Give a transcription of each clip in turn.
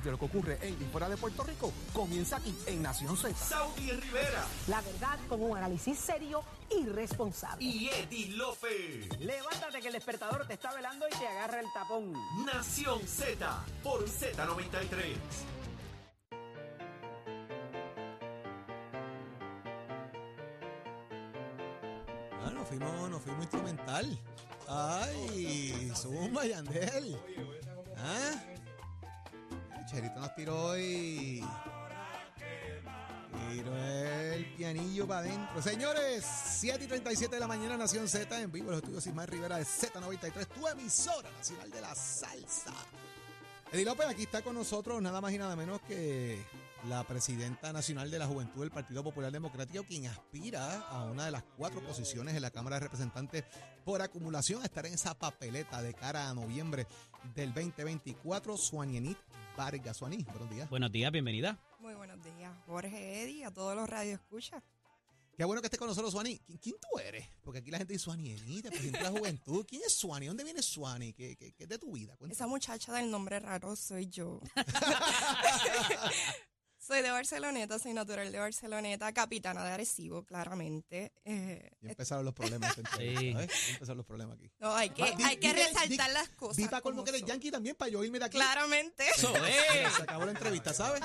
de lo que ocurre en y fuera de Puerto Rico comienza aquí en Nación Z. Saudi Rivera La verdad con un análisis serio y responsable. y Eddie Lofe. Levántate que el despertador te está velando y te agarra el tapón. Nación Z por Z93. Ah, nos fuimos, nos fuimos instrumental. Ay, zumba, Yandel. ¿Ah? Cherito nos tiró hoy. Tiró el pianillo para adentro. Señores, 7 y 37 de la mañana, Nación Z, en vivo en los estudios Ismael Rivera de Z93, tu emisora nacional de la salsa. Eddie López, aquí está con nosotros nada más y nada menos que la presidenta nacional de la Juventud del Partido Popular Democrático, quien aspira a una de las cuatro posiciones en la Cámara de Representantes por acumulación a estar en esa papeleta de cara a noviembre del 2024. Suanienit Vargas. Suaní, buenos días. Buenos días, bienvenida. Muy buenos días, Jorge Eddy, a todos los radioescuchas. Qué bueno que estés con nosotros, Suani. ¿Quién, quién tú eres? Porque aquí la gente dice Suanienita, presidente de la Juventud. ¿Quién es Suani? ¿Dónde viene Suani? ¿Qué, qué, qué es de tu vida? Cuéntame. Esa muchacha del nombre raro soy yo. soy de Barceloneta, soy natural de Barceloneta, capitana de Arecibo, claramente. Eh, Ya empezaron los problemas. Sí. los problemas aquí. no, hay que, Ah, di- hay que di que- resaltar di- las cosas. Di para colmo como que eres yankee también para yo irme de aquí. Claramente. Eso es. Se acabó la entrevista, ¿sabes?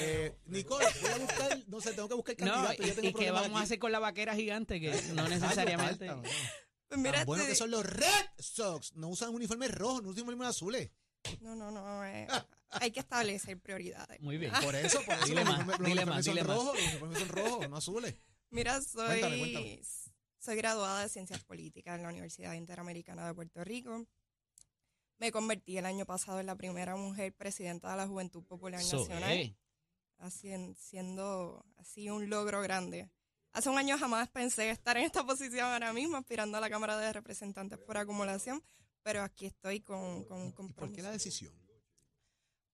Eh, Nicole, voy a buscar, no sé, tengo que buscar No, candidato. y, ya tengo y qué problemas vamos a hacer con la vaquera gigante que no necesariamente. Pues mira, bueno que son los Red Sox. No usan uniformes rojos, no usan uniformes azules. No, no, no. eh, hay que establecer prioridades. Muy bien. Por eso, por eso Dile los más, uniformes, los dile más, son dile más. rojos, los uniformes son rojos, no azules. Mira, soy, Cuéntame, cuéntame. soy graduada de Ciencias Políticas en la Universidad Interamericana de Puerto Rico. Me convertí el año pasado en la primera mujer presidenta de la Juventud Popular Nacional, es. así- siendo así un logro grande. Hace un año jamás pensé estar en esta posición ahora mismo, aspirando a la Cámara de Representantes por acumulación, pero aquí estoy con, con un ¿Y por qué compromiso. la decisión?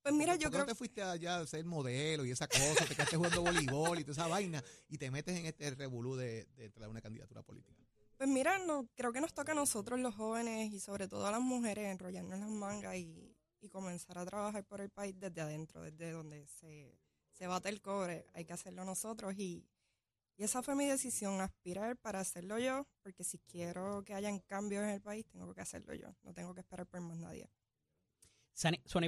Pues mira, ¿Por yo creo no te fuiste allá a ser modelo y esa cosa, te quedaste jugando voleibol y toda esa vaina y te metes en este revolú de, de traer una candidatura política? Pues mira, no, creo que nos toca a nosotros los jóvenes y sobre todo a las mujeres enrollarnos las mangas y, y comenzar a trabajar por el país desde adentro, desde donde se, se bate el cobre. Hay que hacerlo nosotros y, y esa fue mi decisión, aspirar para hacerlo yo, porque si quiero que hayan cambios en el país, tengo que hacerlo yo, no tengo que esperar por más nadie.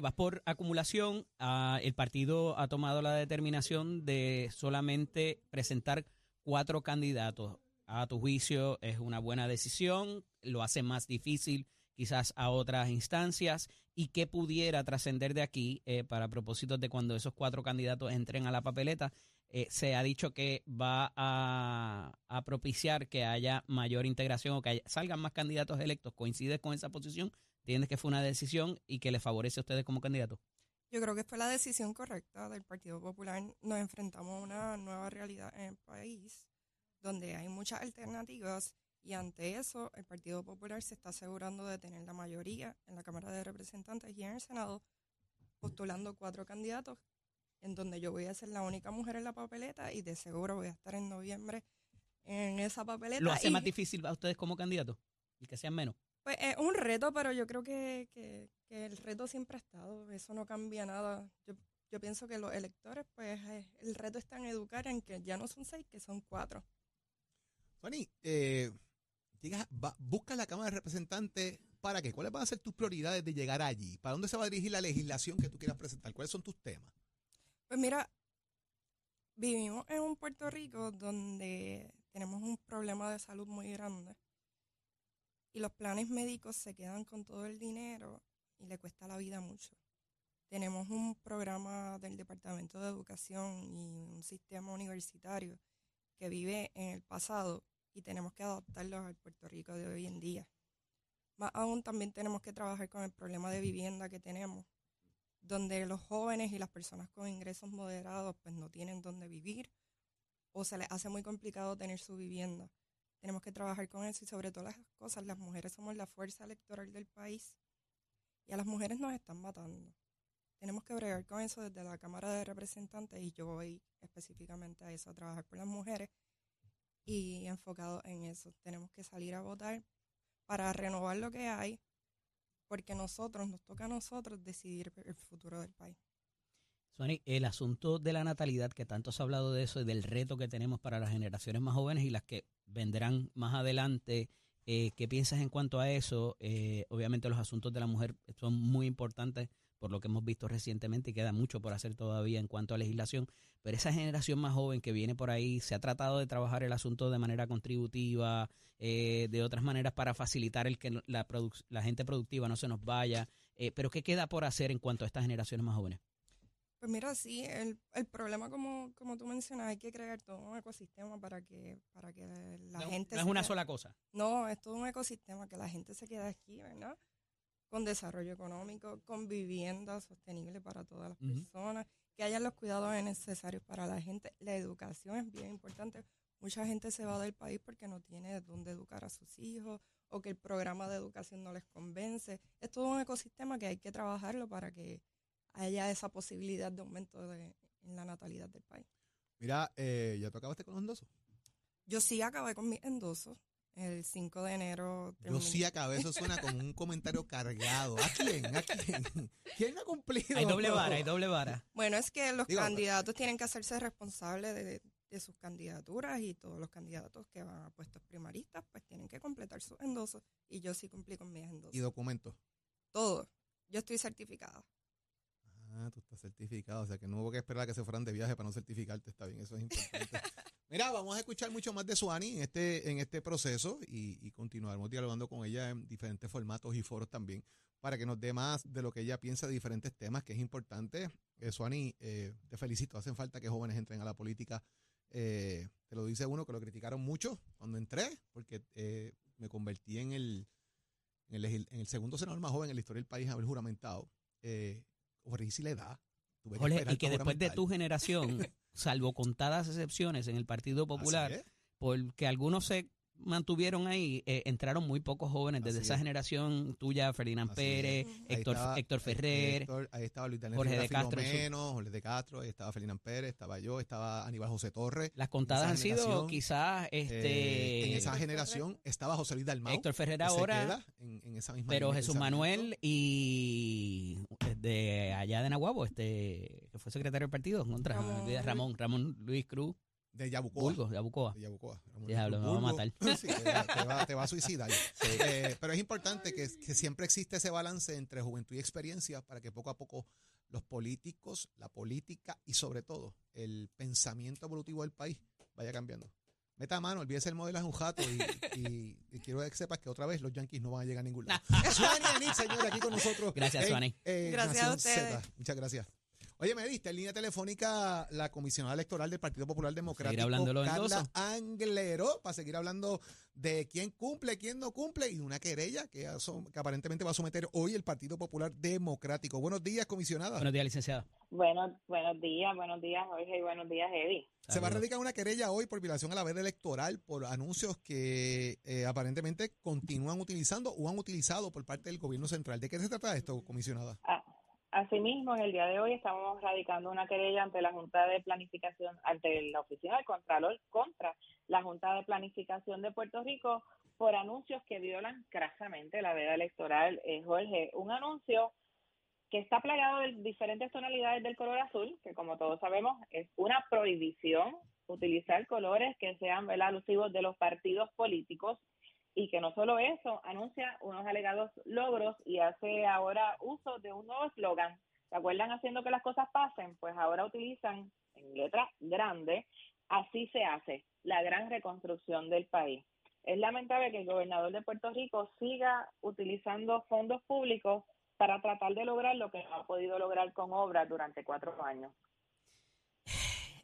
Vas por acumulación. ah, el partido ha tomado la determinación de solamente presentar cuatro candidatos. A tu juicio es una buena decisión, lo hace más difícil quizás a otras instancias y que pudiera trascender de aquí eh, para propósitos de cuando esos cuatro candidatos entren a la papeleta. eh, se ha dicho que va a, propiciar que haya mayor integración o que salgan más candidatos electos. ¿Coincides con esa posición? ¿Entiendes que fue una decisión y que le favorece a ustedes como candidatos? Yo creo que fue la decisión correcta del Partido Popular. Nos enfrentamos a una nueva realidad en el país donde hay muchas alternativas y ante eso el Partido Popular se está asegurando de tener la mayoría en la Cámara de Representantes y en el Senado postulando cuatro candidatos en donde yo voy a ser la única mujer en la papeleta y de seguro voy a estar en noviembre en esa papeleta. ¿Lo hace y- más difícil a ustedes como candidatos? ¿Y que sean menos? Pues es un reto, pero yo creo que, que- que el reto siempre ha estado, eso no cambia nada. Yo, yo pienso que los electores, pues eh, el reto está en educar en que ya no son seis, que son cuatro. Fanny, eh, llegas, va- buscas la Cámara de Representantes para qué? ¿Cuáles van a ser tus prioridades de llegar allí? ¿Para dónde se va a dirigir la legislación que tú quieras presentar? ¿Cuáles son tus temas? Pues mira, vivimos en un Puerto Rico donde tenemos un problema de salud muy grande y los planes médicos se quedan con todo el dinero y le cuesta la vida mucho. Tenemos un programa del Departamento de Educación y un sistema universitario que vive en el pasado y tenemos que adaptarlo al Puerto Rico de hoy en día. Más aún también tenemos que trabajar con el problema de vivienda que tenemos donde los jóvenes y las personas con ingresos moderados pues no tienen dónde vivir o se les hace muy complicado tener su vivienda. Tenemos que trabajar con eso y sobre todas las cosas, las mujeres somos la fuerza electoral del país y a las mujeres nos están matando. Tenemos que bregar con eso desde la Cámara de Representantes y yo voy específicamente a eso, a trabajar por las mujeres y enfocado en eso. Tenemos que salir a votar para renovar lo que hay, porque nosotros, nos toca a nosotros decidir el futuro del país. Suani, el asunto de la natalidad, que tanto se ha hablado de eso y del reto que tenemos para las generaciones más jóvenes y las que vendrán más adelante, eh, ¿qué piensas en cuanto a eso? Eh, obviamente los asuntos de la mujer son muy importantes por lo que hemos visto recientemente y queda mucho por hacer todavía en cuanto a legislación, pero esa generación más joven que viene por ahí, se ha tratado de trabajar el asunto de manera contributiva, eh, de otras maneras para facilitar el que la, la gente productiva no se nos vaya, eh, pero ¿qué queda por hacer en cuanto a estas generaciones más jóvenes? Pues mira, sí, el, el problema como, como tú mencionas, hay que crear todo un ecosistema para que, para que la no, gente... no es una quede- sola cosa. No, es todo un ecosistema que la gente se quede aquí, ¿verdad? Con desarrollo económico, con vivienda sostenible para todas las personas, que haya los cuidados necesarios para la gente. La educación es bien importante. Mucha gente se va del país porque no tiene dónde educar a sus hijos o que el programa de educación no les convence. Es todo un ecosistema que hay que trabajarlo para que haya esa posibilidad de aumento de, en la natalidad del país. Mira, eh, ¿ya tú acabaste con los endosos? Yo sí acabé con mis endosos. El 5 de enero. Yo sí acabé, eso suena como un comentario cargado. ¿A quién? ¿A quién? ¿Quién ha cumplido? Hay doble vara, hay doble vara. Bueno, es que los Digo, candidatos tienen que hacerse responsables de, de sus candidaturas y todos los candidatos que van a puestos primaristas pues tienen que completar sus endosos y yo sí cumplí con mis endosos. Y documentos. Todo. Yo estoy certificada. Ah, tú estás certificado, o sea que no hubo que esperar a que se fueran de viaje para no certificarte, está bien, eso es importante. Mira, vamos a escuchar mucho más de Suani en este, en este proceso y, y continuaremos dialogando con ella en diferentes formatos y foros también para que nos dé más de lo que ella piensa de diferentes temas, que es importante. Eh, Suani, eh, te felicito, hacen falta que jóvenes entren a la política. Eh, te lo dice uno que lo criticaron mucho cuando entré, porque me convertí en el, en el, legis- en el segundo senador más joven en la historia del país a haber juramentado. Eh, corrí si le da. Tuve Jorge, y que después de tu generación, salvo contadas excepciones en el Partido Popular, porque algunos se mantuvieron ahí, eh, entraron muy pocos jóvenes desde Así esa es. generación tuya, Ferdinand Así Pérez, es. Héctor, estaba, Héctor Ferrer, Héctor, ahí estaba Luis Daniel Jorge de Castro. Filomeno, Jorge de Castro, ahí estaba Ferdinand Pérez, estaba yo, estaba Aníbal José Torres. las contadas han sido quizás Eh, este en esa generación estaba José Luis Dalmau. Héctor Ferrer ahora, queda en, en esa misma pero Jesús. Manuel y de allá de Nahuabo, este que fue secretario del partido, contra Ramón, Ramón Luis Cruz, De Yabucoa. Burgos, de Abucoa. De Yabucoa. Ramón Diablo, me va a matar. Sí, te, va, te a suicidar. Eh, pero es importante que, que siempre existe ese balance entre juventud y experiencia para que poco a poco los políticos, la política y sobre todo el pensamiento evolutivo del país vaya cambiando. Meta mano, olvídese el modelo es un jato y, y- y quiero que sepas que otra vez los Yankees no van a llegar a ningún lado. Suani Anit, señor, aquí con nosotros. Gracias, Suani. eh, Gracias a Nación ustedes. Z. Muchas gracias. Oye, me diste en línea telefónica la comisionada electoral del Partido Popular Democrático, hablando de los Carla. Anglero, para seguir hablando de quién cumple, quién no cumple y una querella que, asom- que aparentemente va a someter hoy el Partido Popular Democrático. Buenos días, comisionada. Buenos días, licenciada. Buenos, buenos días, buenos días, Jorge, y buenos días, Eddie. Se va a radicar una querella hoy por violación a la veda electoral por anuncios que eh, aparentemente continúan utilizando o han utilizado por parte del gobierno central. ¿De qué se trata esto, comisionada? Ah, Asimismo, en el día de hoy estamos radicando una querella ante la Junta de Planificación, ante la Oficina del Contralor contra la Junta de Planificación de Puerto Rico por anuncios que violan crasamente la veda electoral. Eh, Jorge, un anuncio que está plagado de diferentes tonalidades del color azul, que como todos sabemos es una prohibición utilizar colores que sean alusivos de los partidos políticos y que no solo eso, anuncia unos alegados logros y hace ahora uso de un nuevo eslogan. ¿Se acuerdan haciendo que las cosas pasen? Pues ahora utilizan en letra grande, así se hace, la gran reconstrucción del país. Es lamentable que el gobernador de Puerto Rico siga utilizando fondos públicos para tratar de lograr lo que no ha podido lograr con obras durante cuatro años.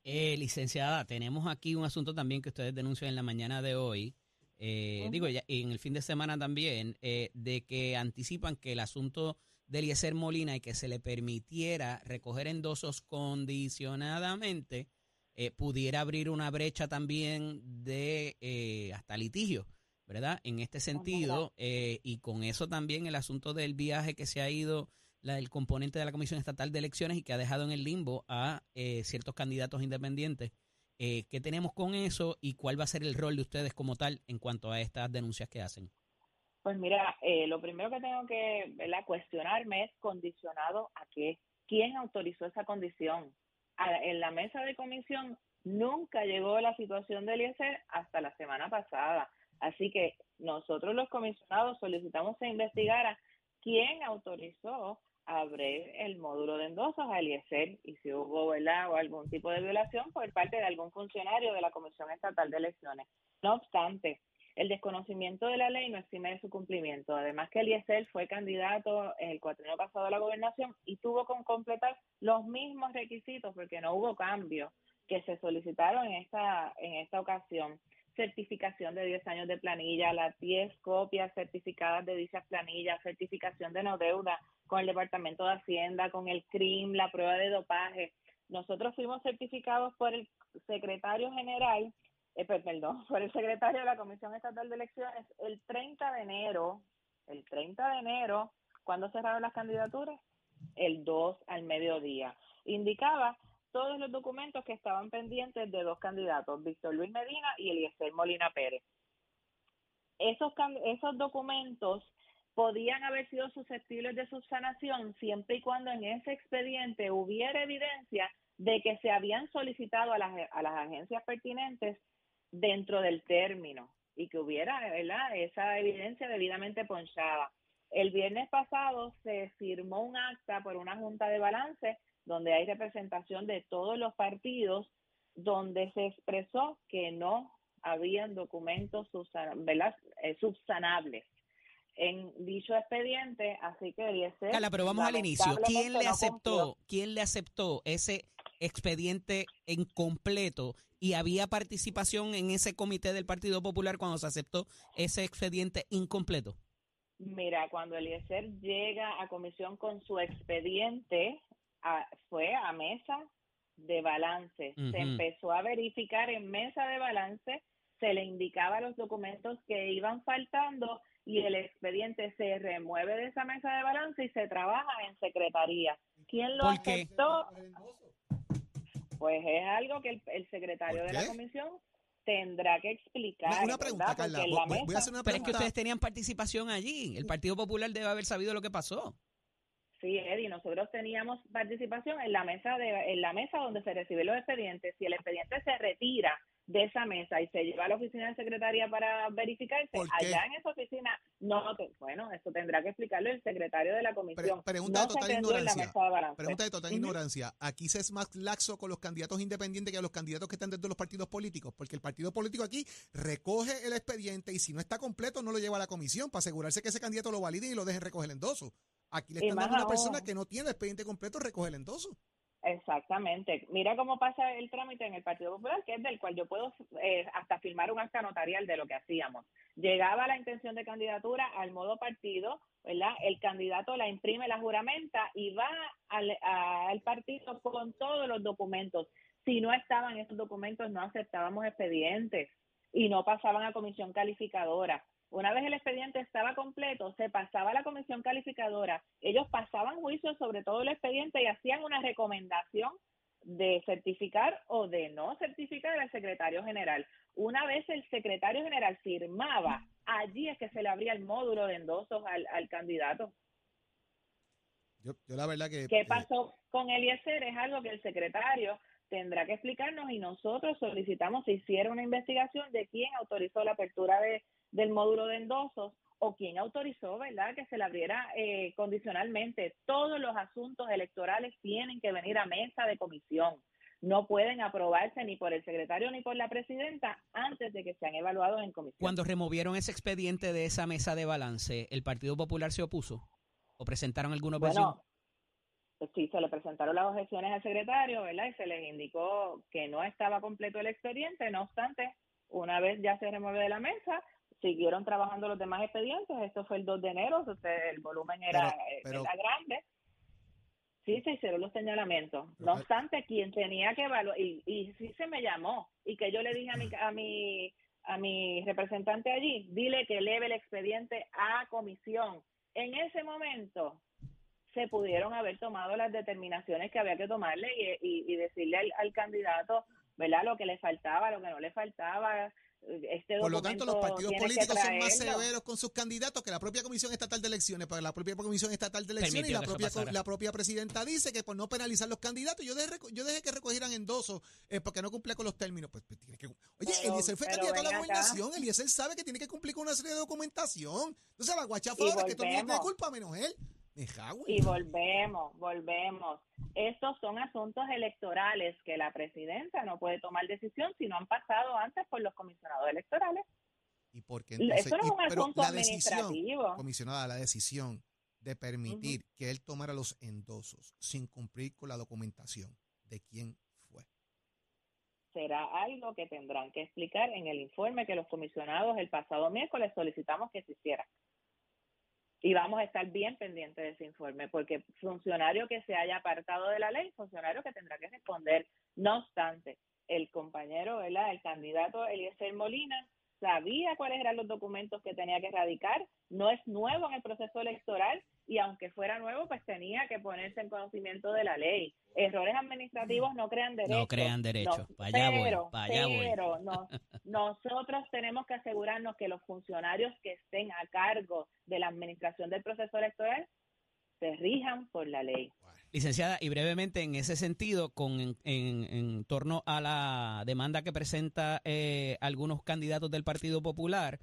Eh, licenciada, tenemos aquí un asunto también que ustedes denuncian en la mañana de hoy. Eh. Digo, ya, y en el fin de semana también, eh, de que anticipan que el asunto de Eliezer Molina y que se le permitiera recoger endosos condicionadamente, eh, pudiera abrir una brecha también de eh, hasta litigio, ¿verdad? En este sentido, y con eso también el asunto del viaje que se ha ido la, el componente de la Comisión Estatal de Elecciones y que ha dejado en el limbo a eh, ciertos candidatos independientes. Eh, ¿Qué tenemos con eso y cuál va a ser el rol de ustedes como tal en cuanto a estas denuncias que hacen? Pues mira, eh, lo primero que tengo que cuestionarme es condicionado a qué. quién autorizó esa condición. En la mesa de comisión nunca llegó la situación del IESER hasta la semana pasada. Así que nosotros los comisionados solicitamos se investigara quién autorizó abrir el módulo de endosos al IESER y si hubo ¿verdad? o algún tipo de violación por parte de algún funcionario de la Comisión Estatal de Elecciones. No obstante, el desconocimiento de la ley no exime de su cumplimiento. Además que Eliezer fue candidato el cuatrienio pasado a la gobernación y tuvo que completar los mismos requisitos porque no hubo cambio que se solicitaron en esta, en esta ocasión. Certificación de 10 años de planilla, las 10 copias certificadas de dichas planillas, certificación de no deuda con el Departamento de Hacienda, con el CRIM, la prueba de dopaje. Nosotros fuimos certificados por el secretario general eh, per- perdón, por el secretario de la Comisión Estatal de Elecciones el 30 de enero, el 30 de enero, cuando cerraron las candidaturas? El 2 al mediodía. Indicaba todos los documentos que estaban pendientes de dos candidatos, Víctor Luis Medina y Eliezer Molina Pérez. Esos, esos documentos podían haber sido susceptibles de subsanación siempre y cuando en ese expediente hubiera evidencia de que se habían solicitado a las, a las agencias pertinentes dentro del término y que hubiera ¿verdad? esa evidencia debidamente ponchada. El viernes pasado se firmó un acta por una junta de balance donde hay representación de todos los partidos, donde se expresó que no habían documentos. Eh, subsanables en dicho expediente, así que Eliezer, Carla, pero vamos al inicio. ¿Quién le no aceptó? cumplió. ¿Quién le aceptó ese expediente incompleto y había participación en ese comité del Partido Popular cuando se aceptó ese expediente incompleto? Mira, cuando Eliezer llega a comisión con su expediente, a- fue a mesa de balance. Se empezó a verificar en mesa de balance, se le indicaba los documentos que iban faltando y el expediente se remueve de esa mesa de balance y se trabaja en secretaría. ¿Quién lo aceptó? Pues es algo que el, el secretario ¿Por de la comisión tendrá que explicar. Una, una pregunta, ¿verdad? Carla. Voy, voy- a hacer una Pero es que ustedes tenían participación allí. El Partido Popular debe haber sabido lo que pasó. Sí, Eddie, nosotros teníamos participación en la mesa de en la mesa donde se reciben los expedientes. Si el expediente se retira de esa mesa y se lleva a la oficina de secretaría para verificarse, allá en esa oficina no, te- bueno, eso tendrá que explicarlo el secretario de la comisión. pregunta no de total ignorancia. de. Pregunta de total ignorancia. Aquí se es más laxo con los candidatos independientes que a los candidatos que están dentro de los partidos políticos, porque el partido político aquí recoge el expediente y si no está completo no lo lleva a la comisión para asegurarse que ese candidato lo valide y lo dejen recoger el endoso. Aquí le están dando a una persona que no tiene el expediente completo recoge el endoso. Exactamente. Mira cómo pasa el trámite en el Partido Popular, que es del cual yo puedo eh, hasta firmar un acta notarial de lo que hacíamos. Llegaba la intención de candidatura al modo partido, ¿verdad? El candidato la imprime, la juramenta y va al, al partido con todos los documentos. Si no estaban esos documentos, no aceptábamos expedientes y no pasaban a comisión calificadora. Una vez el expediente estaba completo, se pasaba a la comisión calificadora. Ellos pasaban juicio sobre todo el expediente y hacían una recomendación de certificar o de no certificar al secretario general. Una vez el secretario general firmaba, allí es que se le abría el módulo de endosos al, al candidato. Yo, yo la verdad que... ¿Qué eh, pasó con Eliezer? Es algo que el secretario tendrá que explicarnos y nosotros solicitamos se hiciera una investigación de quién autorizó la apertura de, del módulo de endosos o quién autorizó, ¿verdad?, que se le abriera eh, condicionalmente. Todos los asuntos electorales tienen que venir a mesa de comisión. No pueden aprobarse ni por el secretario ni por la presidenta antes de que sean evaluados en comisión. Cuando removieron ese expediente de esa mesa de balance, ¿el Partido Popular se opuso? ¿O presentaron alguna objeción? Bueno, pues sí, se le presentaron las objeciones al secretario, ¿verdad? Y se les indicó que no estaba completo el expediente. No obstante, una vez ya se remueve de la mesa, siguieron trabajando los demás expedientes. Esto fue el 2 de enero, sea, el volumen era, eh, pero- era grande. Sí, se hicieron los señalamientos. No obstante, quien tenía que evaluar, y, y sí se me llamó, y que yo le dije a mi, a mi, a mi representante allí, dile que eleve el expediente a comisión. En ese momento se pudieron haber tomado las determinaciones que había que tomarle y, y- y decirle al, al candidato, ¿verdad? Lo que le faltaba, lo que no le faltaba, este Por lo tanto, los partidos políticos son más severos con sus candidatos que la propia Comisión Estatal de Elecciones, porque la propia Comisión Estatal de Elecciones y la propia, pasara. la propia presidenta dice que por no penalizar los candidatos, yo dejé, yo dejé que recogieran endosos eh, porque no cumplía con los términos. Pues, pues, tiene que, oye, Pero- Eliezer fue candidato a la gobernación, Eliezer sabe que tiene que cumplir con una serie de documentación. Entonces, la es que todo el mundo tiene culpa menos él. Y volvemos, volvemos. Estos son asuntos electorales que la presidenta no puede tomar decisión si no han pasado antes por los comisionados electorales. ¿Y por qué entonces? Eso no es un asunto la decisión, administrativo. comisionada, la decisión de permitir que él tomara los endosos sin cumplir con la documentación, ¿de quién fue? Será algo que tendrán que explicar en el informe que los comisionados el pasado miércoles solicitamos que se hiciera. Y vamos a estar bien pendientes de ese informe, porque funcionario que se haya apartado de la ley, funcionario que tendrá que responder. No obstante, el compañero, ¿verdad? el candidato Eliezer Molina, sabía cuáles eran los documentos que tenía que erradicar, no es nuevo en el proceso electoral y aunque fuera nuevo, pues tenía que ponerse en conocimiento de la ley. Errores administrativos no crean derechos. No crean derechos. No, allá pero, pa' allá voy. pero no- nosotros tenemos que asegurarnos que los funcionarios que estén a cargo de la administración del proceso electoral se rijan por la ley. Licenciada, y brevemente en ese sentido, con en, en- en torno a la demanda que presenta eh, algunos candidatos del Partido Popular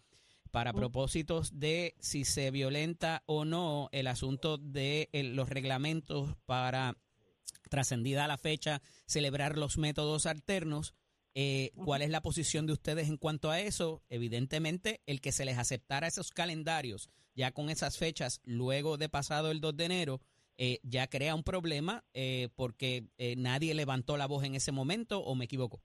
para propósitos de si se violenta o no el asunto de los reglamentos para trascendida la fecha celebrar los métodos alternos. eh, ¿Cuál es la posición de ustedes en cuanto a eso? Evidentemente, el que se les aceptara esos calendarios ya con esas fechas luego de pasado el 2 de enero, eh, ya crea un problema eh, porque eh, nadie levantó la voz en ese momento o me equivoco.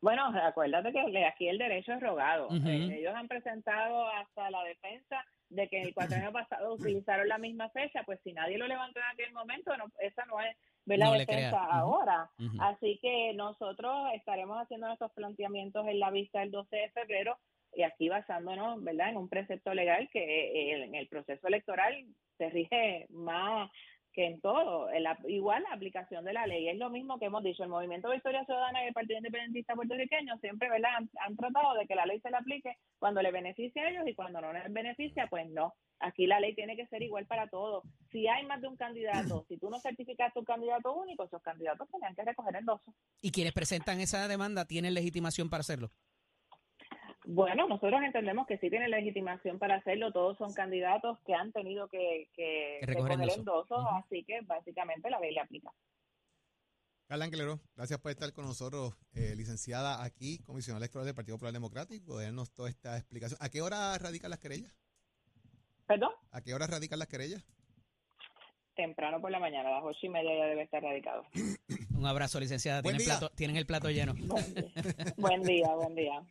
Bueno, acuérdate que aquí el derecho es rogado. Eh, ellos han presentado hasta la defensa de que el cuatrienio pasado utilizaron la misma fecha, pues si nadie lo levantó en aquel momento, no, esa no es ver la No defensa ahora. Así que nosotros estaremos haciendo nuestros planteamientos en la vista del 12 de febrero y aquí basándonos, ¿verdad?, en un precepto legal que eh, en el proceso electoral se rige más que en todo. En la- igual la aplicación de la ley es lo mismo que hemos dicho. El Movimiento Victoria Ciudadana y el Partido Independentista Puertorriqueño siempre, ¿verdad?, han, han tratado de que la ley se le aplique cuando le beneficia a ellos y cuando no les beneficia, pues no. Aquí la ley tiene que ser igual para todos. Si hay más de un candidato, si tú no certificas tu candidato único, esos candidatos tenían que recoger endosos. ¿Y quienes presentan esa demanda tienen legitimación para hacerlo? Bueno, nosotros entendemos que sí tienen legitimación para hacerlo. Todos son candidatos que han tenido que, que, Que recoger endosos. así que básicamente la ley le aplica. Carla Angelero, gracias por estar con nosotros, eh, licenciada aquí, comisionada electoral del Partido Popular Democrático, de darnos toda esta explicación. ¿A qué hora radican las querellas? Perdón, ¿A qué hora radican las querellas? temprano por la mañana, a las ocho y media ya debe estar radicado. Un abrazo, licenciada. Tienen, plato, tienen el plato lleno. Buen día, buen día.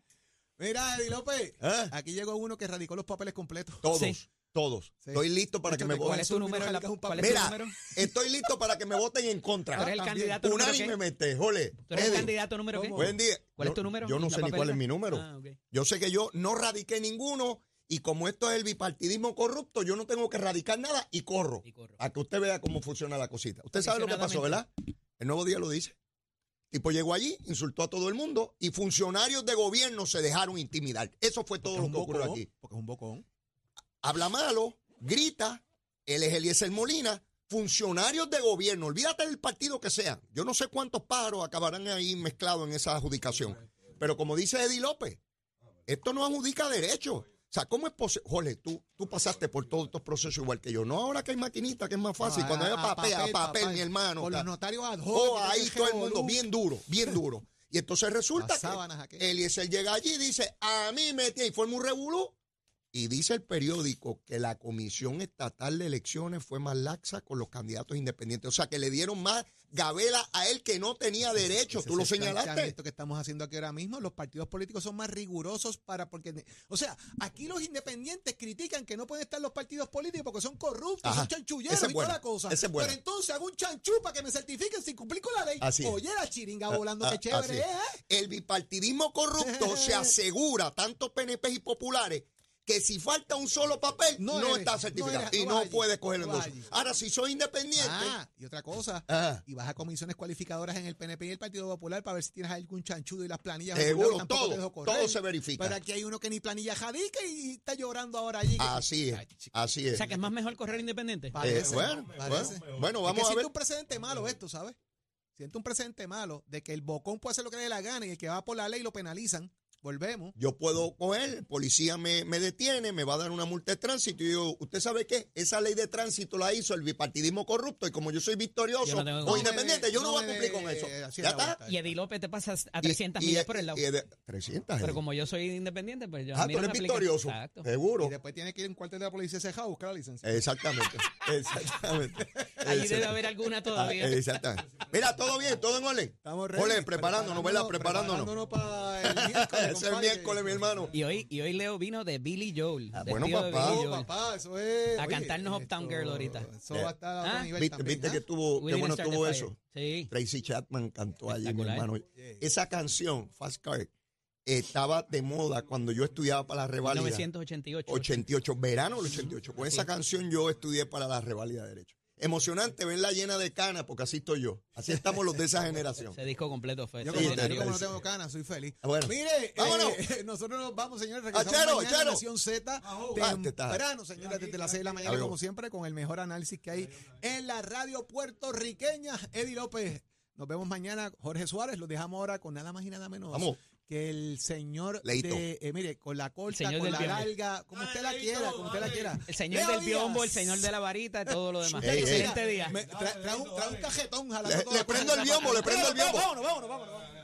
Mira, Eddie López, ¿Ah? aquí llegó uno que radicó los papeles completos. Todos, Sí. todos. Sí. Estoy listo para que me Échate, ¿Cuál voten. es tu número? en la- radicas un ¿Cuál papel. es tu Mira, número? estoy listo para que me voten en ¿Tú contra. eres el también. candidato número? Unánimemente, jole. ¿Tú eres el candidato número qué? Buen día. ¿Cuál es tu número? Yo no ¿La sé ni cuál es mi número. Ah. Yo sé que yo no radiqué ninguno y como esto es el bipartidismo corrupto, yo no tengo que radicar nada y corro. Y corro. A que usted vea cómo funciona la cosita. Usted sabe lo que pasó. ¿verdad? El nuevo día lo dice. Tipo llegó allí, insultó a todo el mundo y funcionarios de gobierno se dejaron intimidar. Eso fue todo lo que ocurrió aquí. Porque es un bocón. Habla malo, grita, él es Eliezer Molina, funcionarios de gobierno, olvídate del partido que sea. Yo no sé cuántos pájaros acabarán ahí mezclados en esa adjudicación. Pero como dice Eddie López, esto no adjudica derechos. O sea, ¿cómo es posible? Jorge, tú, tú pasaste por todos estos procesos igual que yo. No ahora que hay maquinita, que es más fácil. Ah, Cuando haya a papel, papel, mi hermano. Con los notarios ad hoc. Oh, ahí todo el mundo, bien duro, bien duro. Y entonces resulta sábanas que. Eliezer llega allí y dice, a mí me tiene, y forma un revolú. Y dice el periódico que la Comisión Estatal de Elecciones fue más laxa con los candidatos independientes. O sea, que le dieron más gabela a él que no tenía derecho. Ese Tú lo señalaste. planteamiento que estamos haciendo aquí ahora mismo. Los partidos políticos son más rigurosos para porque, o sea, aquí los independientes critican que no pueden estar los partidos políticos porque son corruptos, Ajá. son chanchulleros es y toda la cosa. Es. Pero entonces hago un chanchú para que me certifiquen sin cumplir con la ley. Así. Oye, la chiringa Ah, volando, ah, qué chévere así es, es. ¿eh? El bipartidismo corrupto se asegura, tanto PNP y populares, que si falta un solo papel, no, No eres- está no certificado eres- y no allí, puedes coger el no vas endoso. allí. Ahora, si soy independiente, Ah, y otra cosa. ah, Y vas a comisiones cualificadoras en el PNP y el Partido Popular para ver si tienes algún chanchudo y las planillas. seguro, todo, correr. todo se verifica. Pero aquí hay uno que ni planilla jadica y está llorando ahora allí. que- Así es, Ay, así O es. sea, que es más mejor correr independiente. Eh, bueno, parece. bueno, bueno, Es vamos que a siente ver. un precedente malo esto, ¿sabes? Siente un precedente malo de que el bocón puede hacer lo que le dé la gana y el que va por la ley lo penalizan. Volvemos. Yo puedo coger, el policía me, me detiene, me va a dar una multa de tránsito y yo, ¿usted sabe qué? Esa ley de tránsito la hizo el bipartidismo corrupto y como yo soy victorioso Yo no tengo- o independiente, de- yo no, no voy a cumplir de- con eso. así ¿Ya está? Y Eddie López te pasa a Y- 300 y- millas por el lado. y de- 300. Pero eh. como yo soy independiente, pues yo a Ah, mí tú eres victorioso. Exacto. Seguro. Y después tiene que ir a un cuartel de la policía ceja a buscar la licencia. Exactamente. Exactamente. Allí debe haber alguna Ah, todavía. Exactamente. Mira, todo bien, todo en orden. Estamos ready. Ole, preparándonos, ¿verdad? Preparándonos. para miércoles. Ese es miércoles, mi hermano. Y hoy, y hoy Leo vino de Billy Joel. Ah, bueno, papá. Oh, papá, eso es. A cantarnos Uptown Girl ahorita. Eso va a estar a otro Ah, nivel Viste, también, viste que tuvo, qué bueno the eso. Sí. Tracy Chapman cantó allí, mi hermano. Esa canción, Fast Car, estaba de moda cuando yo estudiaba para la revalida. 1988. 88, verano del 88. Con esa canción yo estudié para la revalida de Derecho. Emocionante verla llena de canas, porque así estoy yo. Así estamos los de esa generación. Ese disco completo fue Yo Sí, como, yo como no tengo ganas, soy feliz. Ah, bueno. Mire, Vámonos. eh, nosotros nos vamos, señores. Regresamos Achero, mañana a achero. Nación Z. Ah. Temprano, señores, desde las 6 de la mañana, como siempre, con el mejor análisis que hay en la radio puertorriqueña. Eddie López. Nos vemos mañana. Jorge Suárez, los dejamos ahora con nada más y nada menos. Vamos. Que el señor Leito. de, eh, mire, con la corta, con la biombo. larga, como usted la quiera, como usted la quiera. El señor Leo del biombo, el señor de la varita y todo lo demás. Ey, ey. Excelente día. Me- trae, trae un, trae un cajetón Le- prendo el biombo, le prendo el biombo. Vámonos, vámonos, vámonos. vámonos.